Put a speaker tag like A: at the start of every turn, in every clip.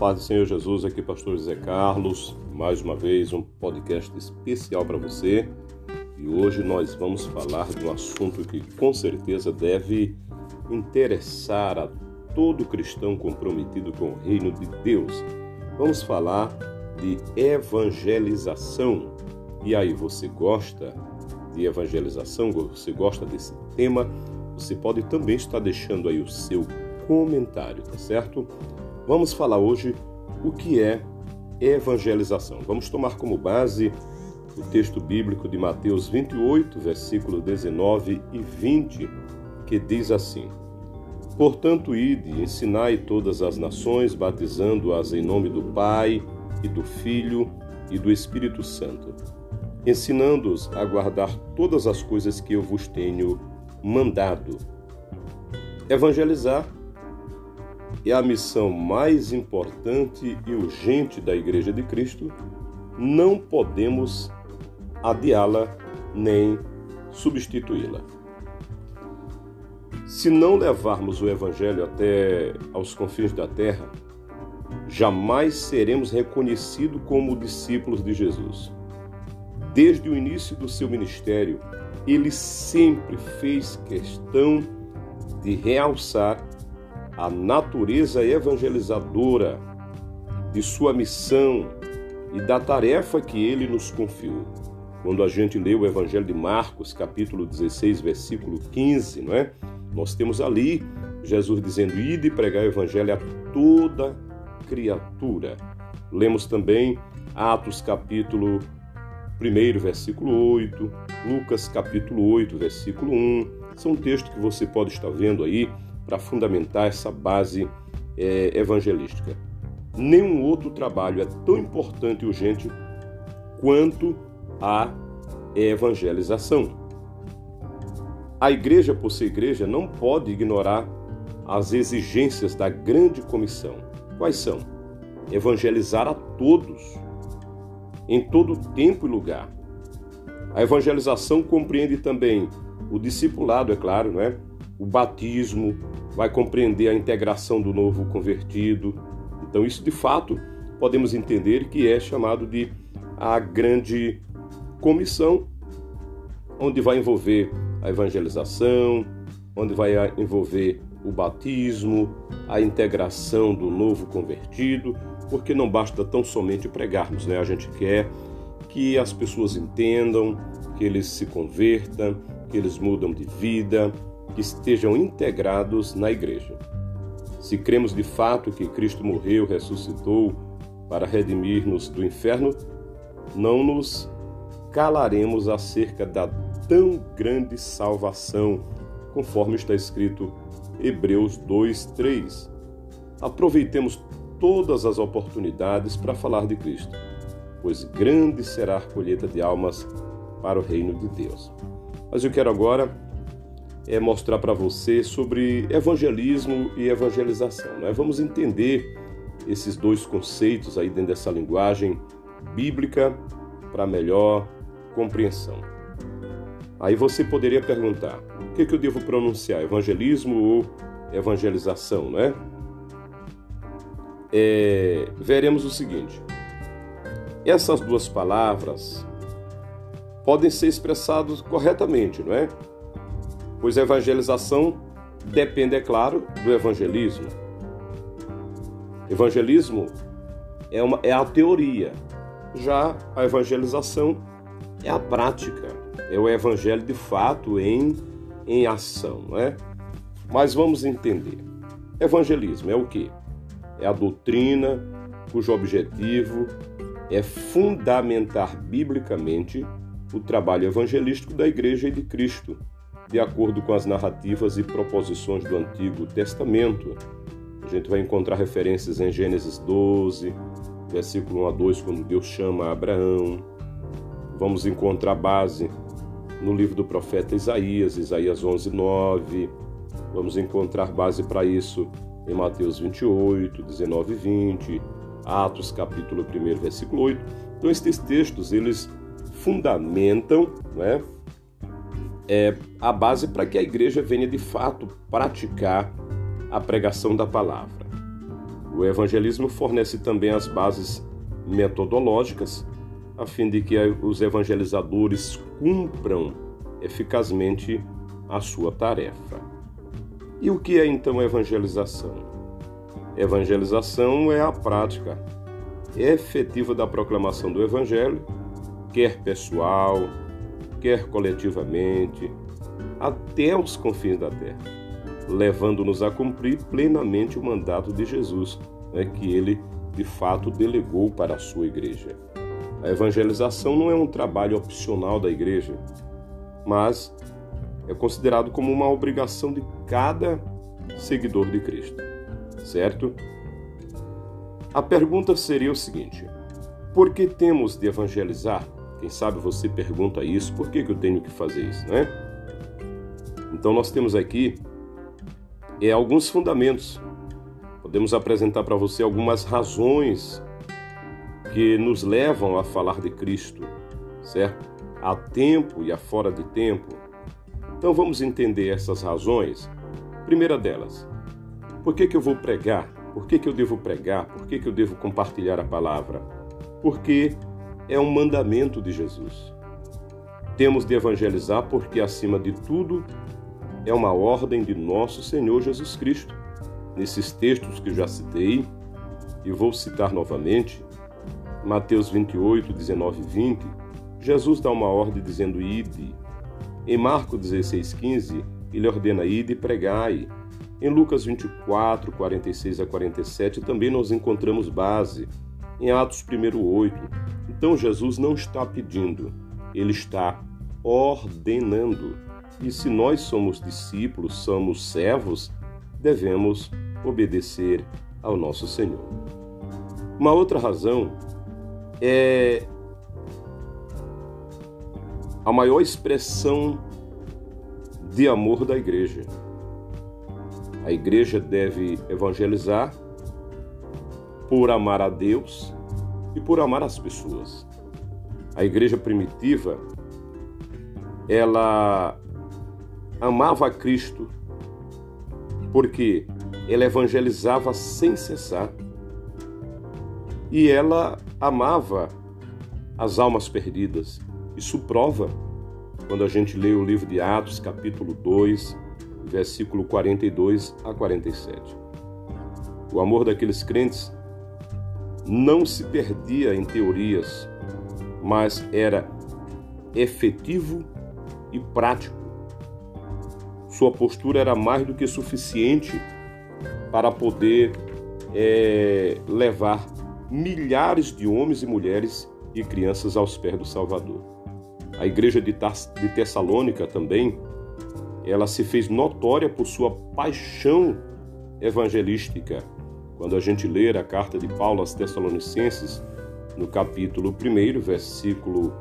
A: Paz do Senhor Jesus, aqui pastor José Carlos, mais uma vez um podcast especial para você. E hoje nós vamos falar de um assunto que com certeza deve interessar a todo cristão comprometido com o reino de Deus. Vamos falar de evangelização. E aí, você gosta de evangelização? Você gosta desse tema? Você pode também estar deixando aí o seu comentário, tá certo? Vamos falar hoje o que é evangelização. Vamos tomar como base o texto bíblico de Mateus 28, versículo 19 e 20, que diz assim: Portanto, ide, ensinai todas as nações, batizando-as em nome do Pai e do Filho e do Espírito Santo, ensinando-os a guardar todas as coisas que eu vos tenho mandado. Evangelizar é a missão mais importante e urgente da Igreja de Cristo, não podemos adiá-la nem substituí-la. Se não levarmos o Evangelho até aos confins da terra, jamais seremos reconhecidos como discípulos de Jesus. Desde o início do seu ministério, ele sempre fez questão de realçar a natureza evangelizadora de sua missão e da tarefa que ele nos confiou. Quando a gente lê o Evangelho de Marcos, capítulo 16, versículo 15, não é? Nós temos ali Jesus dizendo: "Ide e pregar o evangelho a toda criatura". Lemos também Atos capítulo 1, versículo 8, Lucas capítulo 8, versículo 1. São textos que você pode estar vendo aí para fundamentar essa base é, evangelística. Nenhum outro trabalho é tão importante e urgente quanto a evangelização. A igreja, por ser igreja, não pode ignorar as exigências da grande comissão. Quais são? Evangelizar a todos, em todo tempo e lugar. A evangelização compreende também o discipulado, é claro, não é? o batismo, vai compreender a integração do novo convertido. Então, isso de fato podemos entender que é chamado de a grande comissão, onde vai envolver a evangelização, onde vai envolver o batismo, a integração do novo convertido, porque não basta tão somente pregarmos, né? A gente quer que as pessoas entendam, que eles se convertam, que eles mudam de vida, que estejam integrados na igreja. Se cremos de fato que Cristo morreu, ressuscitou para redimir-nos do inferno, não nos calaremos acerca da tão grande salvação, conforme está escrito Hebreus 2:3. Aproveitemos todas as oportunidades para falar de Cristo, pois grande será a colheita de almas para o reino de Deus. Mas eu quero agora é mostrar para você sobre evangelismo e evangelização. Né? Vamos entender esses dois conceitos aí dentro dessa linguagem bíblica para melhor compreensão. Aí você poderia perguntar: o que, que eu devo pronunciar, evangelismo ou evangelização, né? É, veremos o seguinte: essas duas palavras podem ser expressadas corretamente, não é? Pois a evangelização depende, é claro, do evangelismo. Evangelismo é, uma, é a teoria, já a evangelização é a prática, é o evangelho de fato em, em ação, não é? Mas vamos entender. Evangelismo é o que? É a doutrina cujo objetivo é fundamentar biblicamente o trabalho evangelístico da Igreja e de Cristo de acordo com as narrativas e proposições do Antigo Testamento. A gente vai encontrar referências em Gênesis 12, versículo 1 a 2, quando Deus chama Abraão. Vamos encontrar base no livro do profeta Isaías, Isaías 11, 9. Vamos encontrar base para isso em Mateus 28, 19 e 20, Atos capítulo 1, versículo 8. Então esses textos, eles fundamentam, né, é, a base para que a igreja venha de fato praticar a pregação da palavra. O evangelismo fornece também as bases metodológicas a fim de que os evangelizadores cumpram eficazmente a sua tarefa. E o que é então evangelização? Evangelização é a prática efetiva da proclamação do evangelho, quer pessoal, quer coletivamente, até os confins da terra, levando-nos a cumprir plenamente o mandato de Jesus, né, que ele de fato delegou para a sua igreja. A evangelização não é um trabalho opcional da igreja, mas é considerado como uma obrigação de cada seguidor de Cristo, certo? A pergunta seria o seguinte: por que temos de evangelizar? Quem sabe você pergunta isso, por que, que eu tenho que fazer isso, né? Então nós temos aqui é, alguns fundamentos. Podemos apresentar para você algumas razões que nos levam a falar de Cristo, certo? A tempo e a fora de tempo. Então vamos entender essas razões. Primeira delas, por que, que eu vou pregar? Por que, que eu devo pregar? Por que, que eu devo compartilhar a palavra? Porque é um mandamento de Jesus. Temos de evangelizar porque, acima de tudo, é uma ordem de nosso Senhor Jesus Cristo. Nesses textos que já citei, e vou citar novamente, Mateus 28, 19 e 20, Jesus dá uma ordem dizendo: Ide. Em Marcos 16, 15, ele ordena: Ide e pregai. Em Lucas 24, 46 a 47, também nós encontramos base. Em Atos 1, 8. Então Jesus não está pedindo, ele está ordenando. E se nós somos discípulos, somos servos, devemos obedecer ao nosso Senhor. Uma outra razão é a maior expressão de amor da igreja. A igreja deve evangelizar por amar a Deus e por amar as pessoas. A igreja primitiva, ela amava a Cristo porque ela evangelizava sem cessar e ela amava as almas perdidas. Isso prova quando a gente lê o livro de Atos, capítulo 2, versículo 42 a 47. O amor daqueles crentes não se perdia em teorias, mas era efetivo e prático. Sua postura era mais do que suficiente para poder é, levar milhares de homens e mulheres e crianças aos pés do Salvador. A igreja de Tessalônica também, ela se fez notória por sua paixão evangelística. Quando a gente ler a carta de Paulo aos Tessalonicenses, no capítulo 1, versículo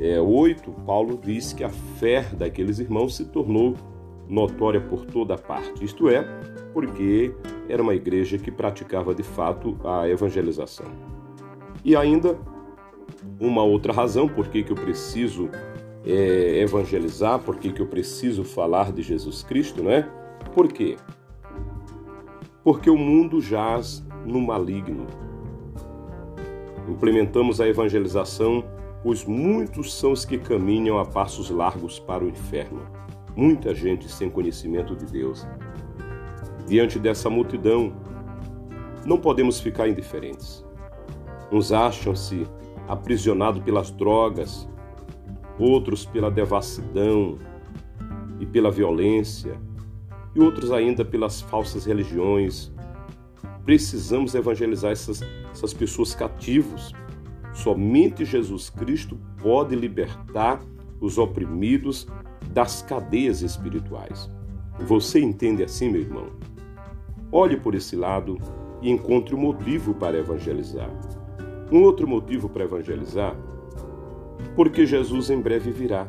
A: é, 8, Paulo diz que a fé daqueles irmãos se tornou notória por toda parte. Isto é, porque era uma igreja que praticava de fato a evangelização. E ainda uma outra razão por que, que eu preciso é, evangelizar, por que, que eu preciso falar de Jesus Cristo, né? Por quê? Porque o mundo jaz no maligno. Implementamos a evangelização, pois muitos são os que caminham a passos largos para o inferno. Muita gente sem conhecimento de Deus. Diante dessa multidão, não podemos ficar indiferentes. Uns acham-se aprisionados pelas drogas, outros pela devassidão e pela violência, e outros ainda pelas falsas religiões. Precisamos evangelizar essas, essas pessoas cativos. Somente Jesus Cristo pode libertar os oprimidos das cadeias espirituais. Você entende assim, meu irmão? Olhe por esse lado e encontre um motivo para evangelizar. Um outro motivo para evangelizar? Porque Jesus em breve virá.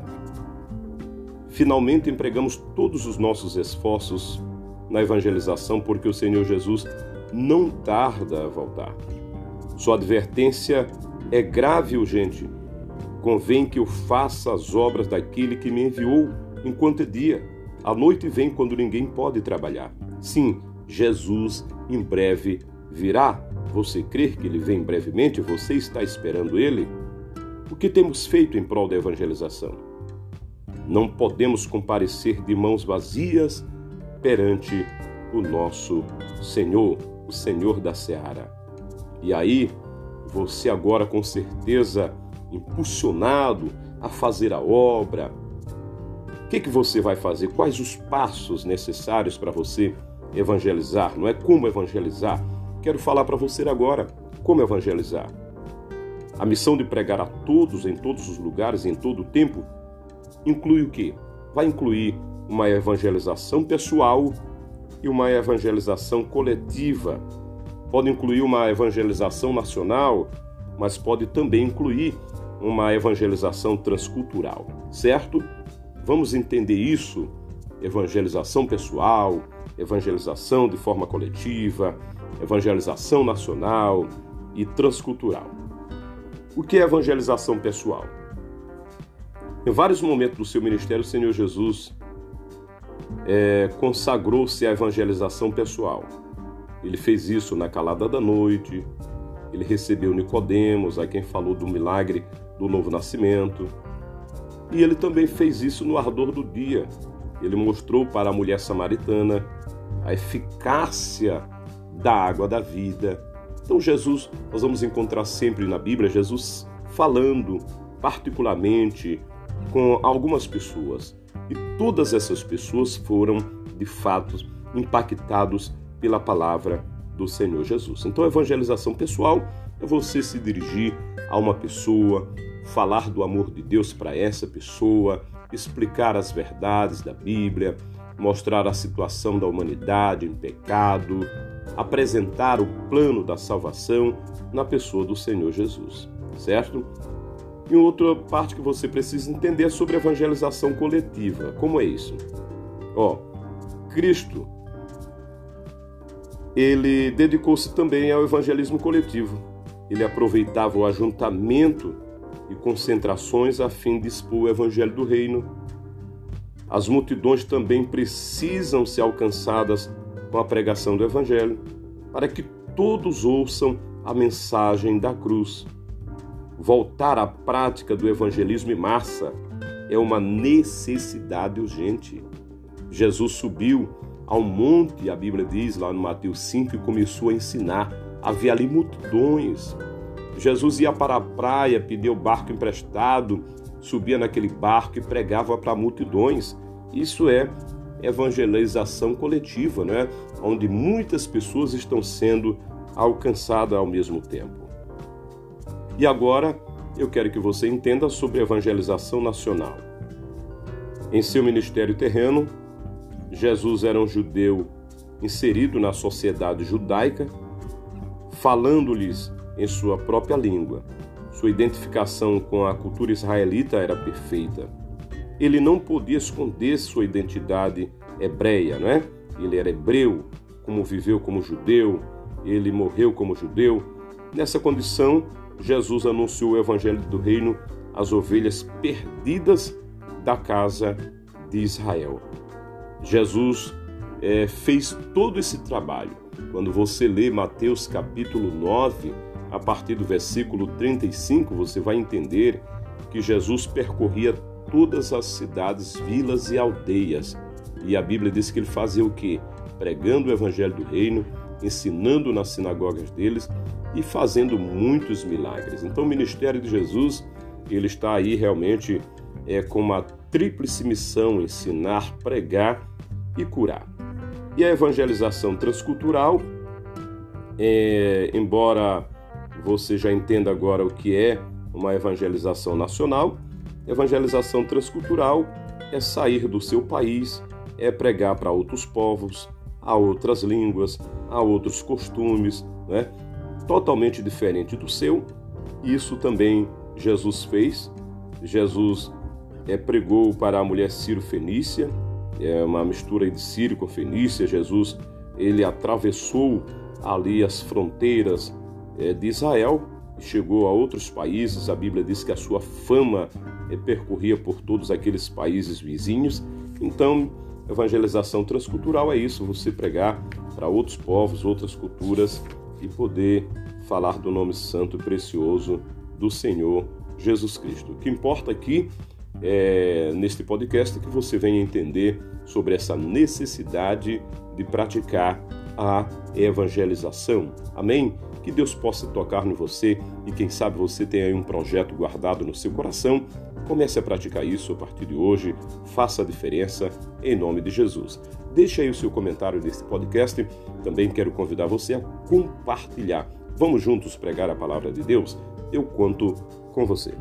A: Finalmente empregamos todos os nossos esforços na evangelização, porque o Senhor Jesus não tarda a voltar. Sua advertência é grave e urgente. Convém que eu faça as obras daquele que me enviou enquanto é dia. A noite vem quando ninguém pode trabalhar. Sim, Jesus em breve virá? Você crer que ele vem brevemente? Você está esperando ele? O que temos feito em prol da evangelização? Não podemos comparecer de mãos vazias perante o nosso Senhor, o Senhor da Seara. E aí, você agora com certeza impulsionado a fazer a obra. O que, que você vai fazer? Quais os passos necessários para você evangelizar? Não é como evangelizar? Quero falar para você agora como evangelizar. A missão de pregar a todos, em todos os lugares, em todo o tempo, inclui o quê? Vai incluir uma evangelização pessoal e uma evangelização coletiva. Pode incluir uma evangelização nacional, mas pode também incluir uma evangelização transcultural, certo? Vamos entender isso: evangelização pessoal, evangelização de forma coletiva, evangelização nacional e transcultural. O que é evangelização pessoal? Em vários momentos do seu ministério, o Senhor Jesus é, consagrou-se à evangelização pessoal. Ele fez isso na calada da noite, ele recebeu Nicodemos, a quem falou do milagre do novo nascimento. E ele também fez isso no ardor do dia. Ele mostrou para a mulher samaritana a eficácia da água da vida. Então, Jesus, nós vamos encontrar sempre na Bíblia Jesus falando particularmente com algumas pessoas. E todas essas pessoas foram, de fato, impactados pela palavra do Senhor Jesus. Então, evangelização pessoal é você se dirigir a uma pessoa, falar do amor de Deus para essa pessoa, explicar as verdades da Bíblia, mostrar a situação da humanidade em pecado, apresentar o plano da salvação na pessoa do Senhor Jesus, certo? E outra parte que você precisa entender é sobre evangelização coletiva. Como é isso? Ó, Cristo ele dedicou-se também ao evangelismo coletivo. Ele aproveitava o ajuntamento e concentrações a fim de expor o evangelho do reino. As multidões também precisam ser alcançadas com a pregação do Evangelho, para que todos ouçam a mensagem da cruz. Voltar à prática do evangelismo em massa é uma necessidade urgente. Jesus subiu ao monte, a Bíblia diz lá no Mateus 5, e começou a ensinar. Havia ali multidões. Jesus ia para a praia, pedia o barco emprestado, subia naquele barco e pregava para multidões. Isso é evangelização coletiva, né? onde muitas pessoas estão sendo alcançadas ao mesmo tempo. E agora eu quero que você entenda sobre evangelização nacional. Em seu ministério terreno, Jesus era um judeu inserido na sociedade judaica, falando-lhes em sua própria língua. Sua identificação com a cultura israelita era perfeita ele não podia esconder sua identidade hebreia, não é? Ele era hebreu, como viveu como judeu, ele morreu como judeu. Nessa condição, Jesus anunciou o evangelho do reino às ovelhas perdidas da casa de Israel. Jesus é, fez todo esse trabalho. Quando você lê Mateus capítulo 9, a partir do versículo 35, você vai entender que Jesus percorria todas as cidades, vilas e aldeias. E a Bíblia diz que ele fazia o quê? Pregando o evangelho do reino, ensinando nas sinagogas deles e fazendo muitos milagres. Então o ministério de Jesus, ele está aí realmente é com uma tríplice missão: ensinar, pregar e curar. E a evangelização transcultural, é, embora você já entenda agora o que é uma evangelização nacional, Evangelização transcultural é sair do seu país, é pregar para outros povos, a outras línguas, a outros costumes, né? totalmente diferente do seu. Isso também Jesus fez. Jesus é, pregou para a mulher Ciro-Fenícia, é uma mistura de Sírio com Fenícia. Jesus ele atravessou ali as fronteiras é, de Israel e chegou a outros países. A Bíblia diz que a sua fama percorria por todos aqueles países vizinhos. Então, evangelização transcultural é isso, você pregar para outros povos, outras culturas e poder falar do nome santo e precioso do Senhor Jesus Cristo. O que importa aqui é, neste podcast é que você venha entender sobre essa necessidade de praticar a evangelização. Amém? Que Deus possa tocar em você e quem sabe você tem aí um projeto guardado no seu coração. Comece a praticar isso a partir de hoje. Faça a diferença em nome de Jesus. Deixe aí o seu comentário deste podcast. Também quero convidar você a compartilhar. Vamos juntos pregar a palavra de Deus? Eu conto com você.